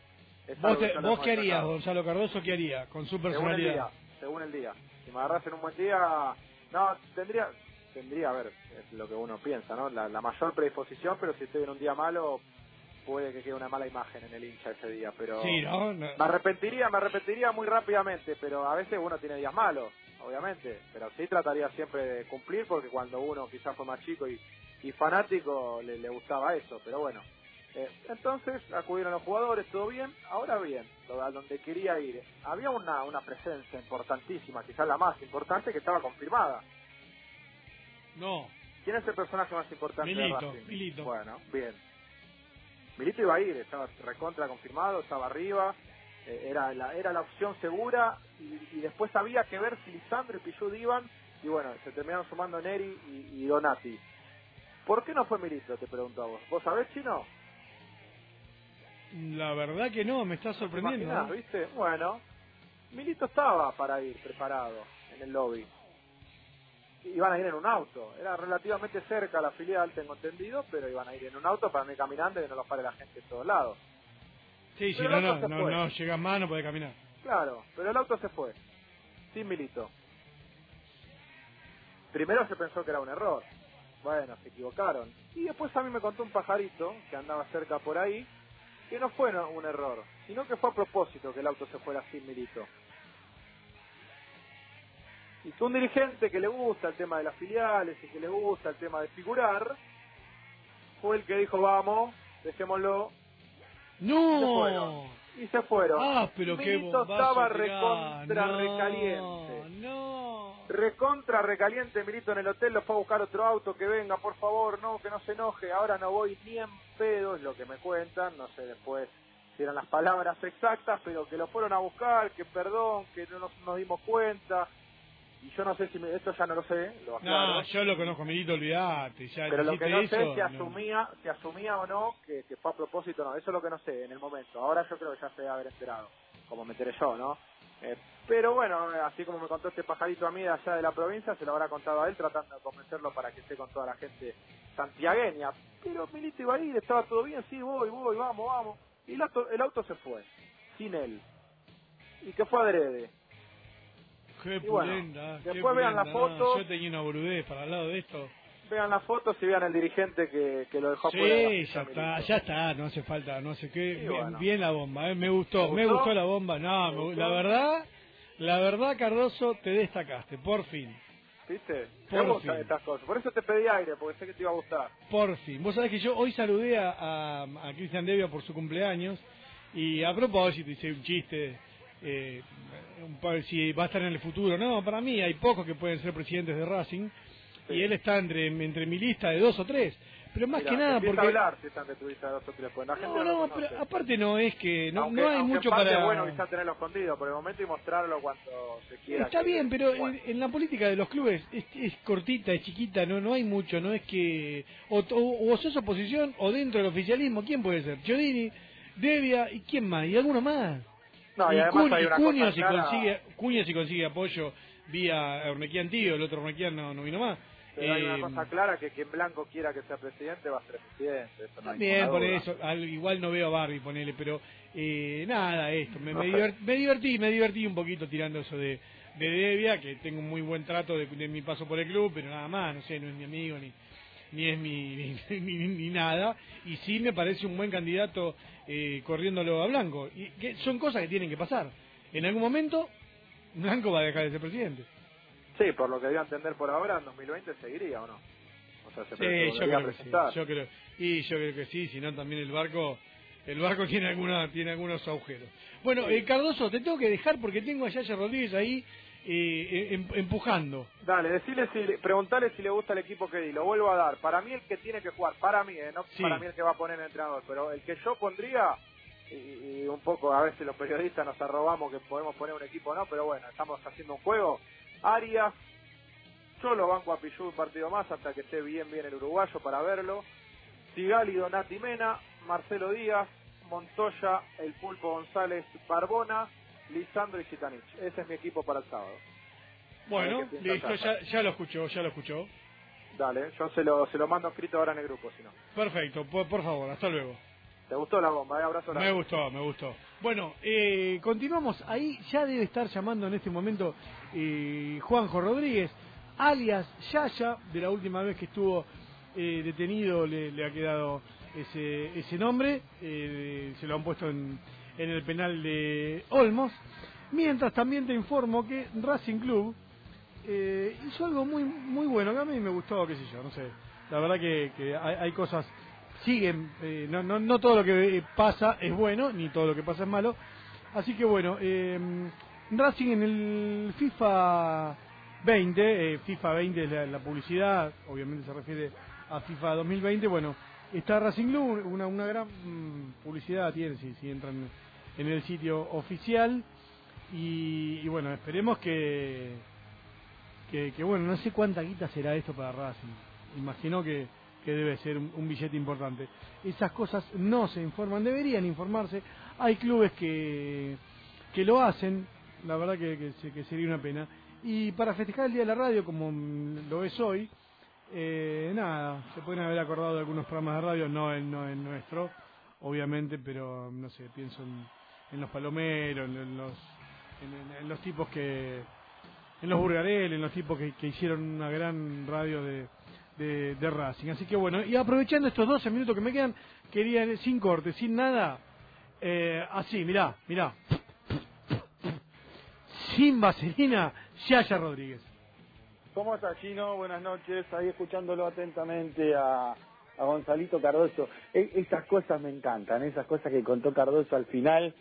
¿Vos, te- vos qué harías. Gonzalo Cardoso? ¿Qué haría con su Según el personalidad? día, según el día. Si me agarras en un buen día, no, tendría, tendría, a ver, es lo que uno piensa, ¿no? La, la mayor predisposición, pero si estoy en un día malo, puede que quede una mala imagen en el hincha ese día, pero... Sí, ¿no? No. Me arrepentiría, me arrepentiría muy rápidamente, pero a veces uno tiene días malos, obviamente, pero sí trataría siempre de cumplir porque cuando uno quizás fue más chico y, y fanático le, le gustaba eso, pero bueno. Eh, entonces acudieron los jugadores, todo bien, ahora bien, lo- a donde quería ir. Había una, una presencia importantísima, quizás la más importante, que estaba confirmada. No. ¿Quién es el personaje más importante Milito, de Racing? Milito. Bueno, bien. Milito iba a ir, estaba recontra confirmado, estaba arriba, eh, era la era la opción segura y, y después había que ver si Lisandro y Pichud iban y bueno, se terminaron sumando Neri y, y Donati. ¿Por qué no fue Milito? Te pregunto a vos. ¿Vos sabés, Chino? La verdad que no, me está ¿Te sorprendiendo. imaginás, ¿no? viste? Bueno, Milito estaba para ir preparado en el lobby. Iban a ir en un auto. Era relativamente cerca la filial, tengo entendido, pero iban a ir en un auto para no ir caminando y que no los pare la gente en todos lados. Sí, si Pero no, el no, no, fue. no llegas más, no podés caminar. Claro, pero el auto se fue. Sin Milito. Primero se pensó que era un error. Bueno, se equivocaron. Y después a mí me contó un pajarito que andaba cerca por ahí que no fue no- un error, sino que fue a propósito que el auto se fuera sin Milito. Y que un dirigente que le gusta el tema de las filiales y que le gusta el tema de figurar, fue el que dijo, vamos, dejémoslo. Y se ¡No! fueron. Y se fueron. Ah, pero qué estaba recontra No, recaliente. No. Recontra recaliente Milito en el hotel, lo fue a buscar otro auto, que venga, por favor, no, que no se enoje, ahora no voy ni en pedo, es lo que me cuentan, no sé después si eran las palabras exactas, pero que lo fueron a buscar, que perdón, que no nos, nos dimos cuenta, y yo no sé si, me- esto ya no lo sé, lo aclaro, No, yo lo conozco, Milito, olvidate. Ya pero lo que no eso, sé si no. asumía, si asumía o no que, que fue a propósito no, eso es lo que no sé en el momento, ahora yo creo que ya se debe haber enterado, como me enteré yo, ¿no? Eh, pero bueno, así como me contó este pajarito a mí de allá de la provincia, se lo habrá contado a él tratando de convencerlo para que esté con toda la gente santiagueña. Pero Milito iba a ir, estaba todo bien, sí, voy, voy, vamos, vamos. Y el auto, el auto se fue, sin él. Y que fue adrede. Qué Y bueno, qué después vean la pulenta, no, foto. yo tenía una boludez para el lado de esto. Vean las fotos y vean el dirigente que, que lo dejó fuera. de la Sí, ya está, ya está, no hace falta, no sé qué. Sí, bien, bueno. bien la bomba, eh, me gustó, ¿Te me gustó? la bomba. No, ¿Te me gu- gustó? la verdad, la verdad, Cardoso, te destacaste, por fin, ¿Viste? Por Me gustan fin. estas cosas. Por eso te pedí aire, porque sé que te iba a gustar. por fin. Vos sabés que yo hoy saludé a, a, a Cristian Devia por su cumpleaños y a propósito hice un chiste. Eh, si va a estar en el futuro, no, para mí hay pocos que pueden ser presidentes de Racing y él está entre, entre mi lista de dos o tres, pero más que nada porque... hablar si están de tu lista de dos o tres, porque la gente No, no, pero aparte no es que no, aunque, no hay mucho para... es bueno quizás tenerlo escondido por el momento y mostrarlo cuando se quiera. Está que- bien, pero bueno. en, en la política de los clubes es, es cortita, es chiquita, no no hay mucho, no es que o, o, o sos oposición o dentro del oficialismo, ¿quién puede ser? Chiodini, Devia y quién más, y alguno más. No, y y además hay una Cuño cosa si consigue si consigue apoyo vía Ornequian Tío, el otro Ornequian no, no vino más. Pero hay Eh, una cosa clara que quien Blanco quiera que sea presidente va a ser presidente. Eso no por eso, al- igual no veo a Barbie, ponele, pero eh, nada, esto, me, No me, sé. divert- me divertí, me divertí un poquito tirando eso de, de Devia, que tengo un muy buen trato de, de mi paso por el club, pero nada más, no sé, no es mi amigo ni ni es mi [LAUGHS] ni, ni- ni nada, y sí me parece un buen candidato eh, corriéndolo a Blanco, y que son cosas que tienen que pasar. En algún momento, Blanco va a dejar de ser presidente. Sí, por lo que a entender por ahora, en 2020 seguiría o no. O sea, se Sí, yo creo que sí. Yo creo, y yo creo que sí, si no también el barco, el barco tiene alguna, tiene algunos agujeros. Bueno, eh, Cardoso, te tengo que dejar porque tengo a Yaya Rodríguez ahí eh, em- empujando. Dale, decirle si, preguntarle si le gusta el equipo que di, lo vuelvo a dar. Para mí el que tiene que jugar, para mí, eh, no Sí. para mí el que va a poner el entrenador, pero el que yo pondría, y, y un poco a veces los periodistas nos arrobamos que podemos poner un equipo no, pero bueno, estamos haciendo un juego. Arias, yo lo banco a Pichu un partido más hasta que esté bien bien el uruguayo para verlo. Sigali, Donati Mena, Marcelo Díaz, Montoya, el Pulpo González, Barbona, Lisandro y Chitanich. Ese es mi equipo para el sábado. Bueno, listo, ya, ya lo escuchó, ya lo escuchó. Dale, yo se lo, se lo mando escrito ahora en el grupo, si no. Perfecto, por, por favor, hasta luego. ¿Te gustó la bomba? Eh? Abrazo Me gustó, me gustó. Bueno, eh, continuamos. Ahí ya debe estar llamando en este momento eh, Juanjo Rodríguez, alias Yaya, de la última vez que estuvo eh, detenido le, le ha quedado ese, ese nombre, eh, se lo han puesto en, en el penal de Olmos. Mientras también te informo que Racing Club eh, hizo algo muy muy bueno, que a mí me gustó, qué sé yo, no sé. La verdad que, que hay, hay cosas, siguen, eh, no, no, no todo lo que eh, pasa es bueno, ni todo lo que pasa es malo. Así que bueno, eh, Racing en el FIFA 20, eh, FIFA 20 es la, publicidad, obviamente se refiere a FIFA 2020, bueno, está Racing Club, una, una gran mm, publicidad tiene si, si entran en el sitio oficial. Y, y bueno, esperemos que, que, que, bueno, no sé cuánta guita será esto para Racing. Imagino que, que debe ser un, billete importante. Esas cosas no se informan, deberían informarse. Hay clubes que, que lo hacen, la verdad que, que, que sería una pena. Y para festejar el Día de la Radio, como lo es hoy, eh, nada, se pueden haber acordado de algunos programas de radio, no el, no el nuestro, obviamente, pero no sé, pienso en, en los palomeros, en, los, en, en- los tipos que, en los Burgarel, en los tipos que, que hicieron una gran radio de, de, Racing. Así que bueno, y aprovechando estos 12 minutos que me quedan, quería, sin corte, sin nada, eh, así, mirá, mirá, sin vaselina, Yaya Rodríguez. ¿Cómo estás, Chino? Buenas noches. Ahí escuchándolo atentamente a, a Gonzalito Cardoso. E- esas cosas me encantan, esas cosas que contó Cardoso al final.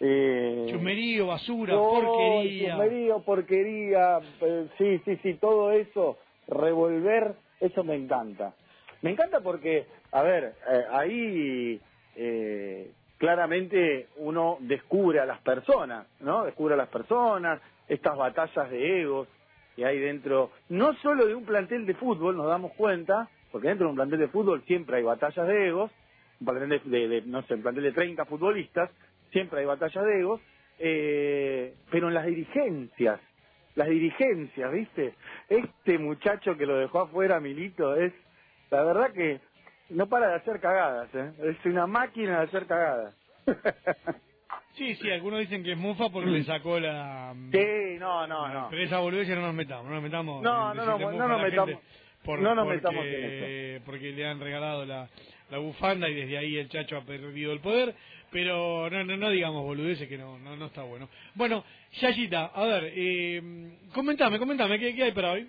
Eh, Chumerío, basura, no, porquería. chusmerío, porquería, eh, sí, sí, sí, todo eso, revolver, eso me encanta. Me encanta porque, a ver, eh, ahí eh, claramente uno descubre a las personas, ¿no? Descubre a las personas, estas batallas de egos que hay dentro, no solo de un plantel de fútbol, nos damos cuenta, porque dentro de un plantel de fútbol siempre hay batallas de egos, un plantel de, de- de, no sé, un plantel de 30 futbolistas, siempre hay batallas de egos, eh, pero en las dirigencias, las dirigencias, ¿viste? Este muchacho que lo dejó afuera, Milito, es, la verdad que no para de hacer cagadas, ¿eh? Es una máquina de hacer cagadas. [LAUGHS] Sí, sí, algunos dicen que es mufa porque le sacó la... Sí, no, no, no. Pero esa boludez ya no nos metamos, no nos metamos. No, no, no, no nos metamos- por- no nos porque- metamos en Porque le han regalado la, la bufanda y desde ahí el chacho ha perdido el poder, pero no, no, no digamos boludeces que no, no, no está bueno. Bueno, Yayita, a ver, eh, comentame, comentame, ¿qué, ¿qué hay para hoy?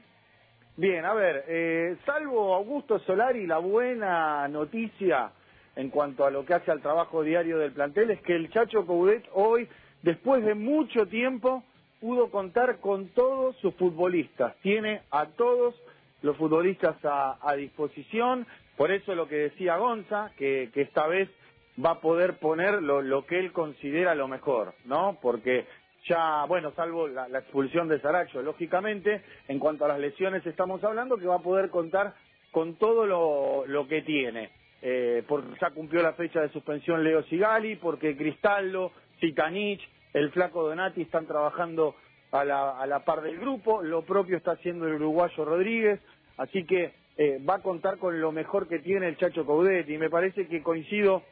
Bien, a ver, eh, salvo Augusto Solari, la buena noticia en cuanto a lo que hace al trabajo diario del plantel es que el Chacho Coudet hoy, después de mucho tiempo, pudo contar con todos sus futbolistas. Tiene a todos los futbolistas a, a disposición, por eso lo que decía Gonza, que, que esta vez va a poder poner lo, que él considera lo mejor, ¿no? Porque ya, bueno, salvo la, expulsión de Saracho, lógicamente, en cuanto a las lesiones estamos hablando que va a poder contar con todo lo, que tiene. Eh, porque ya cumplió la fecha de suspensión Leo Sigali, porque Cristaldo, Zitanich, el flaco Donati están trabajando a la, par del grupo, lo propio está haciendo el uruguayo Rodríguez, así que eh, va a contar con lo mejor que tiene el Chacho Coudet y me parece que coincido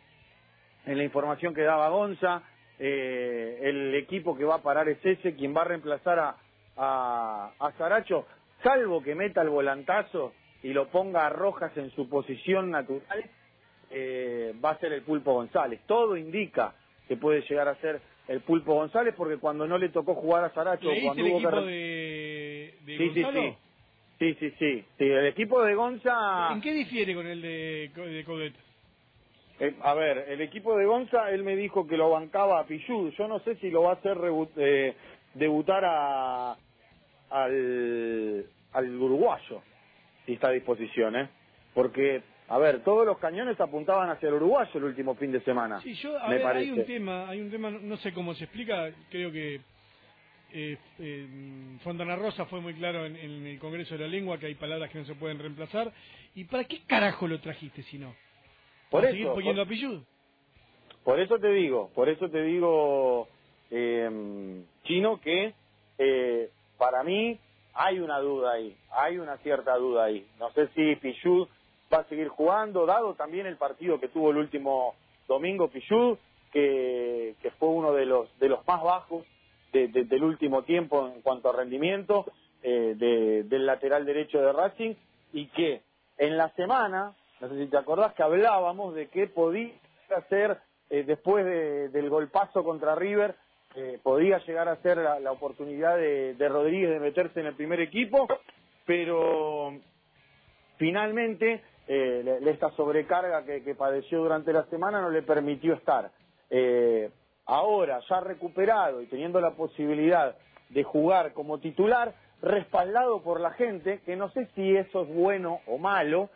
en la información que daba Gonza, eh, el equipo que va a parar es ese, quien va a reemplazar a, a, a Saracho, salvo que meta el volantazo y lo ponga a Rojas en su posición natural, eh, va a ser el Pulpo González. Todo indica que puede llegar a ser el Pulpo González porque cuando no le tocó jugar a Saracho, ¿Leíste cuando el hubo equipo de, de Sí, sí, sí. Sí, sí, sí, sí. El equipo de Gonza... ¿En qué difiere con el de, de Codet? Eh, a ver, el equipo de Gonza, él me dijo que lo bancaba a Pichud. Yo no sé si lo va a hacer eh, debutar a, al, al uruguayo, si está a disposición, ¿eh? Porque, a ver, todos los cañones apuntaban hacia el uruguayo el último fin de semana. Sí, yo, a me ver, parece. hay un tema, hay un tema, no- no sé cómo se explica, creo que eh, eh, Fontana Rosa fue muy claro en, en el Congreso de la Lengua que hay palabras que no se pueden reemplazar. ¿Y para qué carajo lo trajiste si no? Por ¿Para eso, seguir poniendo por- apellido? Por eso te digo, por eso te digo, eh, Chino, que eh, para mí hay una duda ahí, hay una cierta duda ahí. No sé si Pichud va a seguir jugando, dado también el partido que tuvo el último Domingo Pichud, que, que fue uno de los, de los más bajos de- de- del último tiempo en cuanto a rendimiento eh, de- del lateral derecho de Racing y que en la semana, no sé si te acordás que hablábamos de que podía ser eh, después de- del golpazo contra River, eh, podía llegar a ser la, oportunidad de, Rodríguez de meterse en el primer equipo, pero finalmente eh, esta sobrecarga que, que padeció durante la semana no le permitió estar. Eh, ahora, ya recuperado y teniendo la posibilidad de jugar como titular, respaldado por la gente, que no sé si eso es bueno o malo,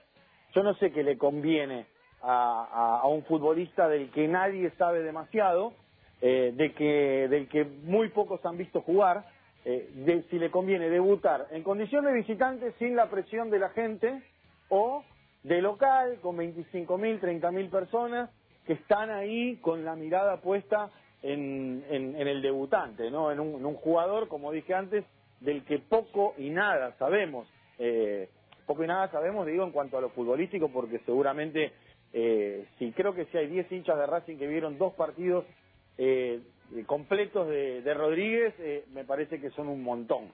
yo no sé qué le conviene a, un futbolista del que nadie sabe demasiado, eh, de que, del que muy pocos han visto jugar, eh, de si le conviene debutar en condición de visitante sin la presión de la gente o de local con 25.000, 30.000 personas que están ahí con la mirada puesta en, en- en el debutante, ¿no? En un, en un jugador, como dije antes, del que poco y nada sabemos. Eh, poco y nada sabemos, digo, en cuanto a lo futbolístico, porque seguramente, eh, sí, creo que si hay 10 hinchas de Racing que vieron dos partidos eh, completos de, Rodríguez, eh, me parece que son un montón.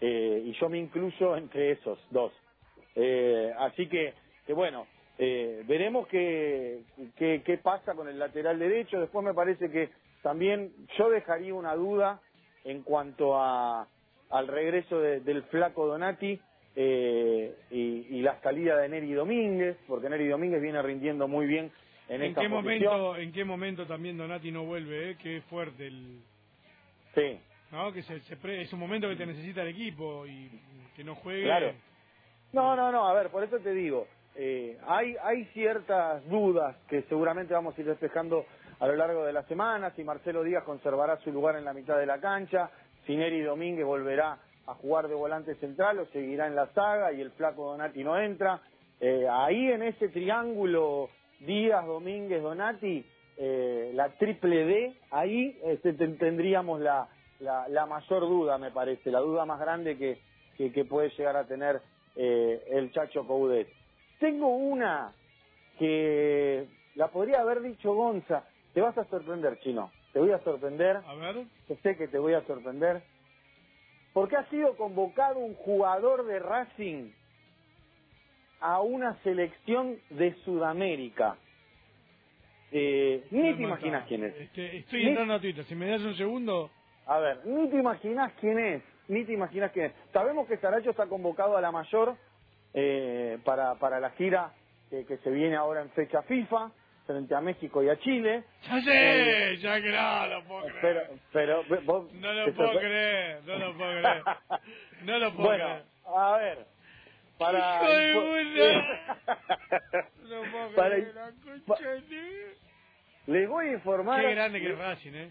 Eh, y yo me incluyo entre esos dos. Eh, así que, que bueno, veremos qué, qué, qué pasa con el lateral derecho. Después me parece que también yo dejaría una duda en cuanto a, al regreso de- del flaco Donati eh, y, y la salida de Neri Domínguez, porque Neri Domínguez viene rindiendo muy bien en, ¿En esta qué, posición. momento, ¿En qué momento también Donati no vuelve? Eh? Qué fuerte el... Sí, ¿no? Que se, se pre- es un momento que te necesita el equipo y que no juegue. Claro. No, no, no, a ver, por eso te digo, eh, hay, hay ciertas dudas que seguramente vamos a ir despejando a lo largo de la semana, si Marcelo Díaz conservará su lugar en la mitad de la cancha, si Neri Domínguez volverá a jugar de volante central o seguirá en la saga y el flaco Donati no entra. Eh, ahí en ese triángulo Díaz, Domínguez, Donati, eh, la triple D, ahí este, ten- tendríamos la, la, la mayor duda, me parece, la duda más grande que, que, que puede llegar a tener eh, el Chacho Coudet. Tengo una que la podría haber dicho Gonza. Te vas a sorprender, Chino. Te voy a sorprender. A ver. Yo sé que te voy a sorprender. Porque ha sido convocado un jugador de Racing a una selección de Sudamérica. Eh, ni te imaginas quién es. Este, estoy Ni- entrando a Twitter. Si me das un segundo. A ver, ni te imaginas quién es, ni te imaginas quién es. Sabemos que Saracho está convocado a la mayor eh, para, para la gira eh, que se viene ahora en fecha FIFA, frente a México y a Chile. Ya sé, ya que no lo puedo creer. Pero, pero vos- No lo puedo sorpre- creer, no lo puedo creer. No lo puedo bueno, creer. a ver, para... Hijo de info- [LAUGHS] No lo puedo Para- creer, la concha de- Les voy a informar... Qué grande que es Racing, ¿eh?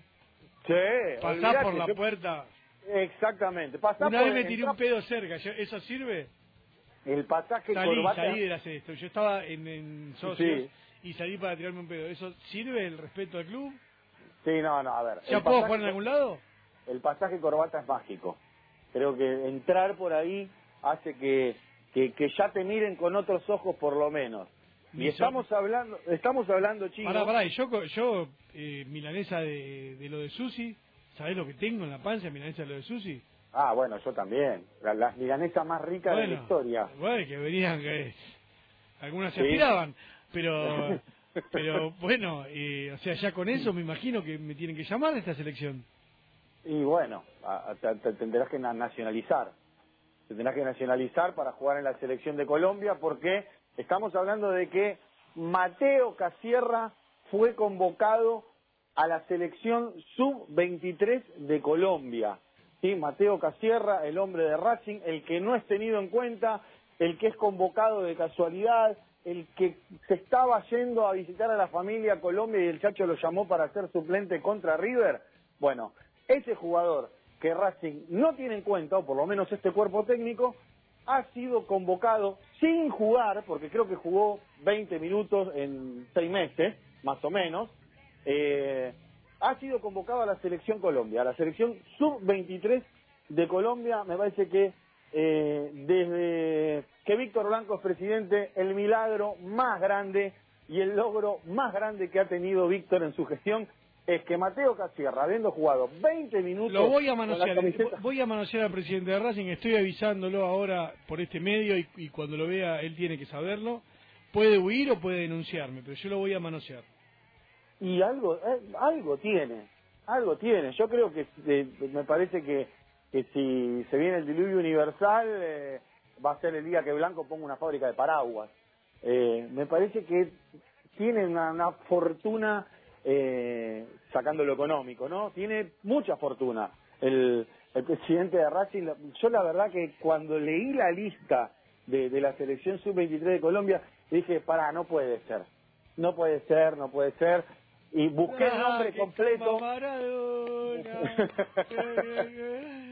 Sí, Pasás por la yo- puerta. Exactamente. Pasá Una por vez me tiré un pedo cerca. ¿yo- ¿Eso sirve? El pasaje Salí, corbata... salí de hacer esto. Yo estaba en, en socios Sí. Y salí para tirarme un pedo. ¿Eso sirve el respeto al club? Sí, no, no, a ver. ¿Ya puedo pasaje jugar en algún lado? el pasaje corbata es mágico. Creo que entrar por ahí hace que, que, que ya te miren con otros ojos por lo menos. Y estamos hablando, estamos hablando, chicos. Pará, pará, y yo, yo eh, milanesa de, de lo de Susi, ¿sabés lo que tengo en la panza milanesa de lo de Susi? Ah, bueno, yo también. La, la milanesa más rica de la historia. Bueno, que venían, que algunas se Sí. aspiraban, pero [LAUGHS] pero bueno, eh, o sea, ya con eso me imagino que me tienen que llamar a esta selección. Y bueno, a- a- te, te tendrás que na- nacionalizar. Te tendrás que nacionalizar para jugar en la selección de Colombia porque estamos hablando de que Mateo Casierra fue convocado a la selección sub-23 de Colombia. ¿Sí? Mateo Casierra, el hombre de Racing, el que no es tenido en cuenta, el que es convocado de casualidad, el que se estaba yendo a visitar a la familia Colombia y el Chacho lo llamó para ser suplente contra River. Bueno, ese jugador que Racing no tiene en cuenta, o por lo menos este cuerpo técnico, ha sido convocado sin jugar, porque creo que jugó 20 minutos en seis meses, más o menos, eh, ha sido convocado a la selección Colombia, a la selección sub-23 de Colombia. Me parece que eh, desde que Víctor Blanco es presidente, el milagro más grande y el logro más grande que ha tenido Víctor en su gestión es que Mateo Casierra, habiendo jugado 20 minutos Lo voy a manosear, camiseta- voy a manosear al presidente de Racing, estoy avisándolo ahora por este medio y, y cuando lo vea él tiene que saberlo. Puede huir o puede denunciarme, pero yo lo voy a manosear. y algo eh, algo tiene algo tiene yo creo que eh, me parece que, que si se viene el diluvio universal eh, va a ser el día que Blanco ponga una fábrica de paraguas. Eh, me parece que tiene una, una fortuna eh, sacando lo económico no tiene mucha fortuna. El, el presidente de Racing yo la verdad que cuando leí la lista de, de la selección sub-23 de Colombia dije pará no puede ser. No puede ser no puede ser y busqué el nombre completo. [LAUGHS] [LAUGHS]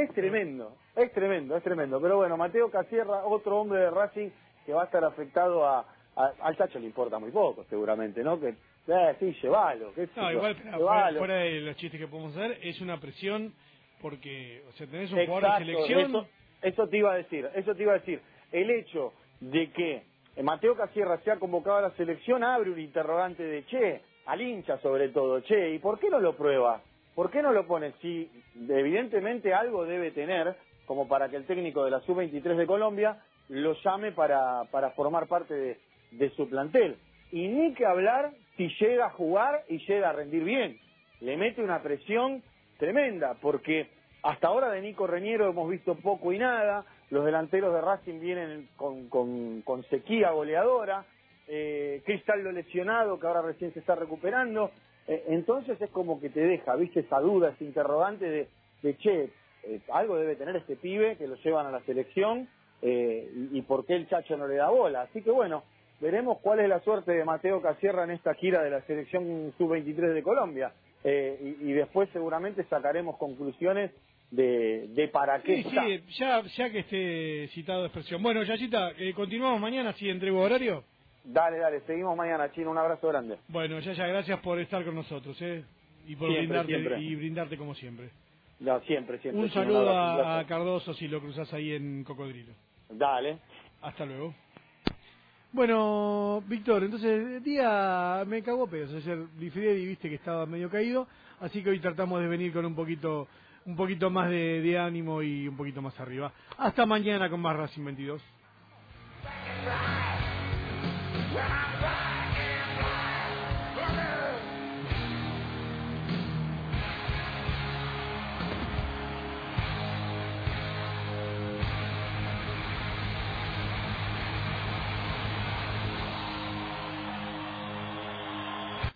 es tremendo, es tremendo, es tremendo. Pero bueno, Mateo Casierra, otro hombre de Racing que va a estar afectado a, a- al Chacho le importa muy poco, seguramente, ¿no? Que, eh, sí, llévalo, sé No, igual, fuera, fuera de los chistes que podemos hacer, es una presión porque, o sea, tenés un jugador Exacto, de selección. Eso, eso te iba a decir, eso te iba a decir. El hecho de que Mateo Casierra sea convocado a la selección abre un interrogante de che, al hincha sobre todo, che, ¿y por qué no lo prueba? ¿Por qué no lo pone? Si evidentemente algo debe tener como para que el técnico de la sub-23 de Colombia lo llame para, para formar parte de, su plantel. Y ni que hablar si llega a jugar y llega a rendir bien. Le mete una presión tremenda, porque hasta ahora de Nico Reñero hemos visto poco y nada, los delanteros de Racing vienen con, con, con sequía goleadora, eh, Cristaldo lesionado que ahora recién se está recuperando, entonces es como que te deja, viste, esa duda, ese interrogante de, de che, eh, algo debe tener este pibe que lo llevan a la selección eh, y, y por qué el Chacho no le da bola. Así que bueno, veremos cuál es la suerte de Mateo Casierra en esta gira de la selección sub-23 de Colombia. Eh, y, y después seguramente sacaremos conclusiones de, de para qué Sí, está. sí, ya, ya que esté citado de expresión. Bueno, Yayita, eh, continuamos mañana, si entrego horario. Dale, dale, seguimos mañana, Chino, un abrazo grande. Bueno, Yaya, gracias por estar con nosotros, ¿eh? Y por Siempre, brindarte, siempre. y brindarte como siempre. No, siempre, siempre. Un saludo abrazo, un a, Cardoso si lo cruzas ahí en Cocodrilo. Dale. Hasta luego. Bueno, Víctor, entonces el día me cagó pedos. Ayer Lifredi viste que estaba medio caído, así que hoy tratamos de venir con un poquito un poquito más de, de ánimo y un poquito más arriba. Hasta mañana con más Racing 22.